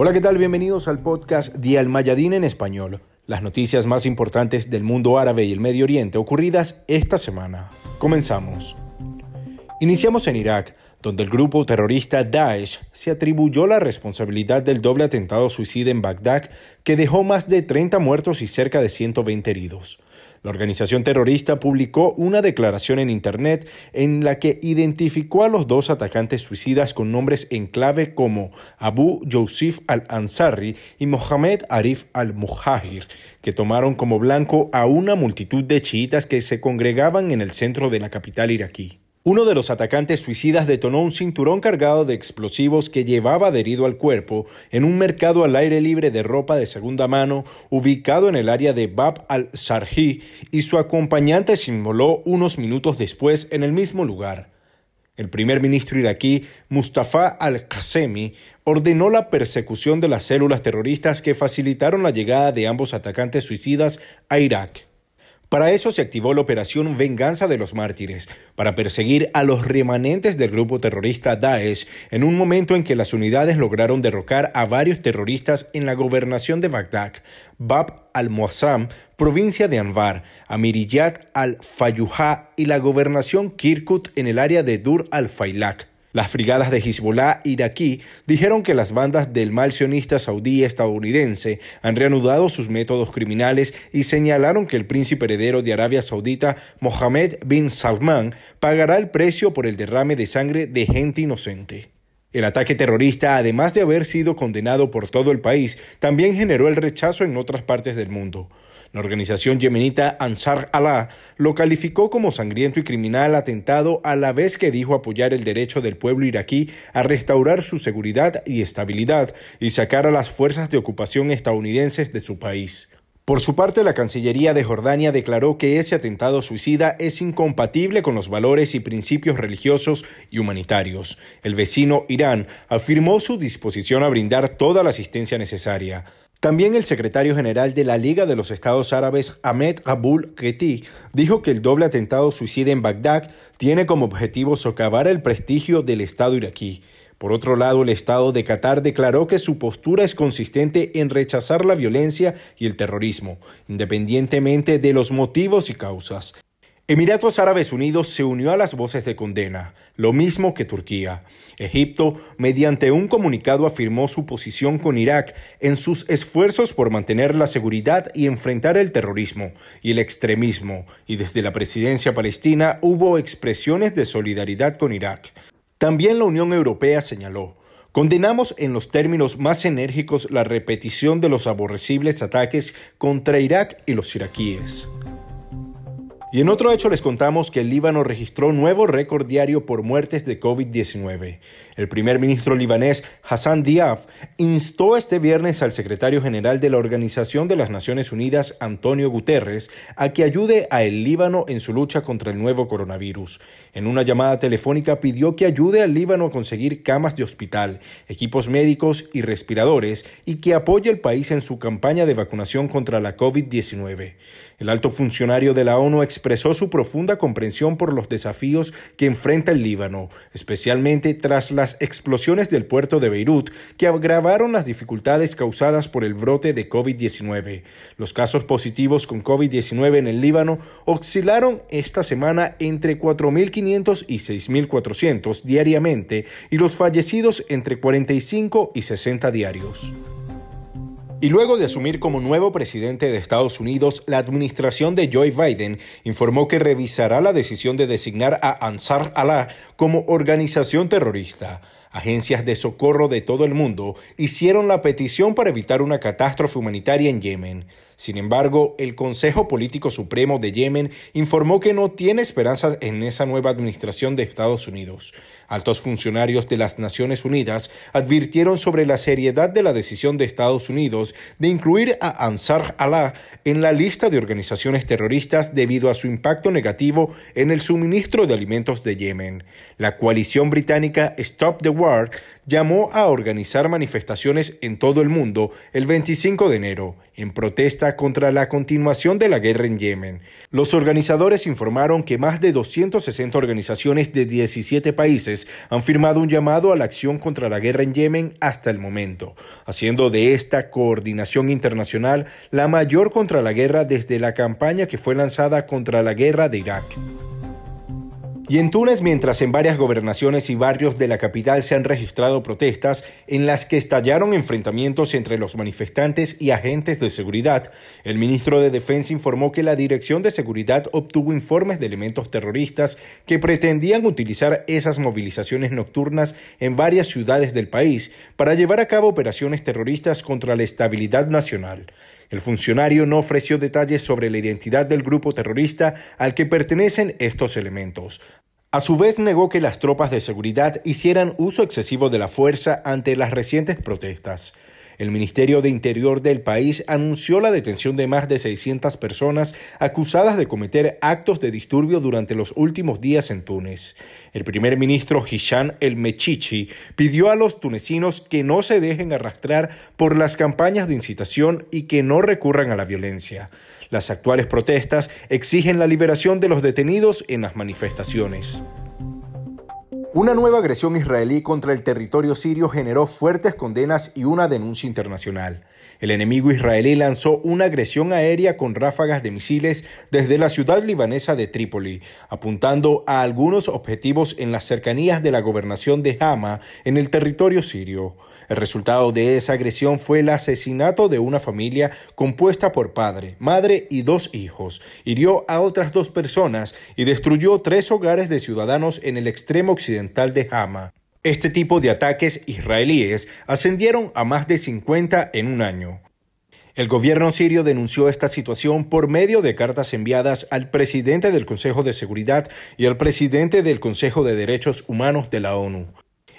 Hola, ¿qué tal? Bienvenidos al podcast de Al Mayadín en español. Las noticias más importantes del mundo árabe y el Medio Oriente ocurridas esta semana. Comenzamos. Iniciamos en Irak, donde el grupo terrorista Daesh se atribuyó la responsabilidad del doble atentado suicida en Bagdad que dejó más de 30 muertos y cerca de 120 heridos. La organización terrorista publicó una declaración en Internet en la que identificó a los dos atacantes suicidas con nombres en clave como Abu Yusuf al-Ansari y Mohamed Arif al-Muhajir, que tomaron como blanco a una multitud de chiitas que se congregaban en el centro de la capital iraquí. Uno de los atacantes suicidas detonó un cinturón cargado de explosivos que llevaba adherido al cuerpo en un mercado al aire libre de ropa de segunda mano ubicado en el área de Bab al-Sarhi y su acompañante se inmoló unos minutos después en el mismo lugar. El primer ministro iraquí, Mustafa al-Qasemi, ordenó la persecución de las células terroristas que facilitaron la llegada de ambos atacantes suicidas a Irak. Para eso se activó la operación Venganza de los Mártires, para perseguir a los remanentes del grupo terrorista Daesh en un momento en que las unidades lograron derrocar a varios terroristas en la gobernación de Bagdad, Bab al-Muazzam, provincia de Anbar, Amiriyat al-Fayuha y la gobernación Kirkuk en el área de Dur al-Failak. Las brigadas de Hezbollah iraquí dijeron que las bandas del mal sionista saudí estadounidense han reanudado sus métodos criminales y señalaron que el príncipe heredero de Arabia Saudita, Mohammed bin Salman, pagará el precio por el derrame de sangre de gente inocente. El ataque terrorista, además de haber sido condenado por todo el país, también generó el rechazo en otras partes del mundo. La organización yemenita Ansar Allah lo calificó como sangriento y criminal atentado a la vez que dijo apoyar el derecho del pueblo iraquí a restaurar su seguridad y estabilidad y sacar a las fuerzas de ocupación estadounidenses de su país. Por su parte, la Cancillería de Jordania declaró que ese atentado suicida es incompatible con los valores y principios religiosos y humanitarios. El vecino Irán afirmó su disposición a brindar toda la asistencia necesaria. También el secretario general de la Liga de los Estados Árabes, Ahmed Abul Gheti, dijo que el doble atentado suicida en Bagdad tiene como objetivo socavar el prestigio del Estado iraquí. Por otro lado, el Estado de Qatar declaró que su postura es consistente en rechazar la violencia y el terrorismo, independientemente de los motivos y causas. Emiratos Árabes Unidos se unió a las voces de condena, lo mismo que Turquía. Egipto, mediante un comunicado, afirmó su posición con Irak en sus esfuerzos por mantener la seguridad y enfrentar el terrorismo y el extremismo, y desde la presidencia palestina hubo expresiones de solidaridad con Irak. También la Unión Europea señaló, Condenamos en los términos más enérgicos la repetición de los aborrecibles ataques contra Irak y los iraquíes. Y en otro hecho les contamos que el Líbano registró nuevo récord diario por muertes de COVID-19. El primer ministro libanés Hassan Diab instó este viernes al secretario general de la Organización de las Naciones Unidas, Antonio Guterres, a que ayude a el Líbano en su lucha contra el nuevo coronavirus. En una llamada telefónica pidió que ayude al Líbano a conseguir camas de hospital, equipos médicos y respiradores y que apoye al país en su campaña de vacunación contra la COVID-19. El alto funcionario de la ONU expresó su profunda comprensión por los desafíos que enfrenta el Líbano, especialmente tras las explosiones del puerto de Beirut que agravaron las dificultades causadas por el brote de COVID-19. Los casos positivos con COVID-19 en el Líbano oscilaron esta semana entre 4.500 y 6.400 diariamente y los fallecidos entre 45 y 60 diarios. Y luego de asumir como nuevo presidente de Estados Unidos, la administración de Joe Biden informó que revisará la decisión de designar a Ansar Allah como organización terrorista. Agencias de socorro de todo el mundo hicieron la petición para evitar una catástrofe humanitaria en Yemen. Sin embargo, el Consejo Político Supremo de Yemen informó que no tiene esperanzas en esa nueva administración de Estados Unidos. Altos funcionarios de las Naciones Unidas advirtieron sobre la seriedad de la decisión de Estados Unidos de incluir a Ansar Allah en la lista de organizaciones terroristas debido a su impacto negativo en el suministro de alimentos de Yemen. La coalición británica Stop the War llamó a organizar manifestaciones en todo el mundo el 25 de enero en protesta contra la continuación de la guerra en Yemen. Los organizadores informaron que más de 260 organizaciones de 17 países han firmado un llamado a la acción contra la guerra en Yemen hasta el momento, haciendo de esta coordinación internacional la mayor contra la guerra desde la campaña que fue lanzada contra la guerra de Irak. Y en Túnez, mientras en varias gobernaciones y barrios de la capital se han registrado protestas en las que estallaron enfrentamientos entre los manifestantes y agentes de seguridad, el ministro de Defensa informó que la Dirección de Seguridad obtuvo informes de elementos terroristas que pretendían utilizar esas movilizaciones nocturnas en varias ciudades del país para llevar a cabo operaciones terroristas contra la estabilidad nacional. El funcionario no ofreció detalles sobre la identidad del grupo terrorista al que pertenecen estos elementos. A su vez negó que las tropas de seguridad hicieran uso excesivo de la fuerza ante las recientes protestas. El Ministerio de Interior del país anunció la detención de más de 600 personas acusadas de cometer actos de disturbio durante los últimos días en Túnez. El primer ministro Hisham El Mechichi pidió a los tunecinos que no se dejen arrastrar por las campañas de incitación y que no recurran a la violencia. Las actuales protestas exigen la liberación de los detenidos en las manifestaciones. Una nueva agresión israelí contra el territorio sirio generó fuertes condenas y una denuncia internacional. El enemigo israelí lanzó una agresión aérea con ráfagas de misiles desde la ciudad libanesa de Trípoli, apuntando a algunos objetivos en las cercanías de la gobernación de Hama en el territorio sirio. El resultado de esa agresión fue el asesinato de una familia compuesta por padre, madre y dos hijos. Hirió a otras dos personas y destruyó tres hogares de ciudadanos en el extremo de Hama. Este tipo de ataques israelíes ascendieron a más de 50 en un año. El gobierno sirio denunció esta situación por medio de cartas enviadas al presidente del Consejo de Seguridad y al presidente del Consejo de Derechos Humanos de la ONU.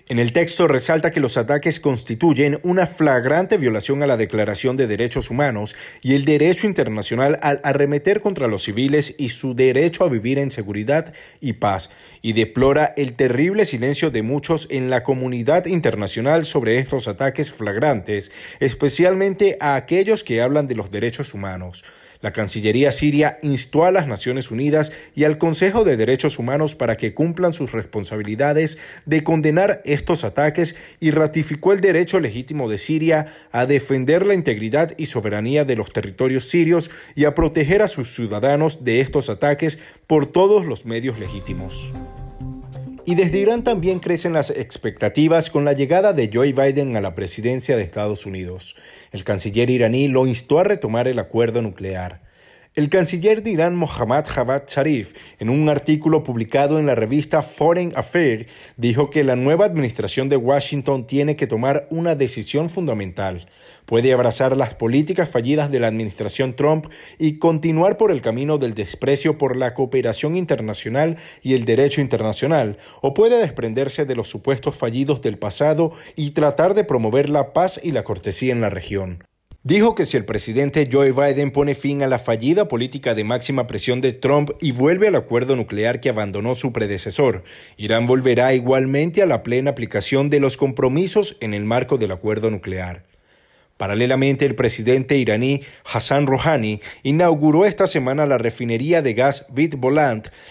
En el texto resalta que los ataques constituyen una flagrante violación a la Declaración de Derechos Humanos y el derecho internacional al arremeter contra los civiles y su derecho a vivir en seguridad y paz, y deplora el terrible silencio de muchos en la comunidad internacional sobre estos ataques flagrantes, especialmente a aquellos que hablan de los derechos humanos. La Cancillería siria instó a las Naciones Unidas y al Consejo de Derechos Humanos para que cumplan sus responsabilidades de condenar estos ataques y ratificó el derecho legítimo de Siria a defender la integridad y soberanía de los territorios sirios y a proteger a sus ciudadanos de estos ataques por todos los medios legítimos. Y desde Irán también crecen las expectativas con la llegada de Joe Biden a la presidencia de Estados Unidos. El canciller iraní lo instó a retomar el acuerdo nuclear. El canciller de Irán Mohammad Javad Zarif, en un artículo publicado en la revista Foreign Affairs, dijo que la nueva administración de Washington tiene que tomar una decisión fundamental. Puede abrazar las políticas fallidas de la administración Trump y continuar por el camino del desprecio por la cooperación internacional y el derecho internacional, o puede desprenderse de los supuestos fallidos del pasado y tratar de promover la paz y la cortesía en la región. Dijo que si el presidente Joe Biden pone fin a la fallida política de máxima presión de Trump y vuelve al acuerdo nuclear que abandonó su predecesor, Irán volverá igualmente a la plena aplicación de los compromisos en el marco del acuerdo nuclear. Paralelamente, el presidente iraní Hassan Rouhani inauguró esta semana la refinería de gas Bit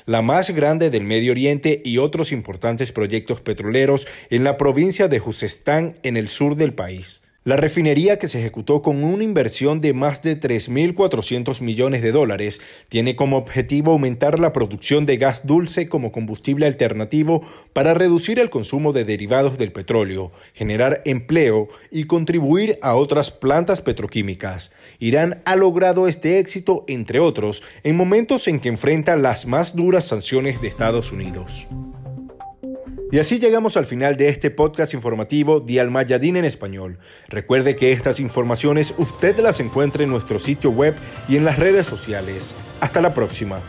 la más grande del Medio Oriente y otros importantes proyectos petroleros en la provincia de Juzestán, en el sur del país. La refinería, que se ejecutó con una inversión de más de 3.400 millones de dólares, tiene como objetivo aumentar la producción de gas dulce como combustible alternativo para reducir el consumo de derivados del petróleo, generar empleo y contribuir a otras plantas petroquímicas. Irán ha logrado este éxito, entre otros, en momentos en que enfrenta las más duras sanciones de Estados Unidos. Y así llegamos al final de este podcast informativo de Almayadín en español. Recuerde que estas informaciones usted las encuentra en nuestro sitio web y en las redes sociales. Hasta la próxima.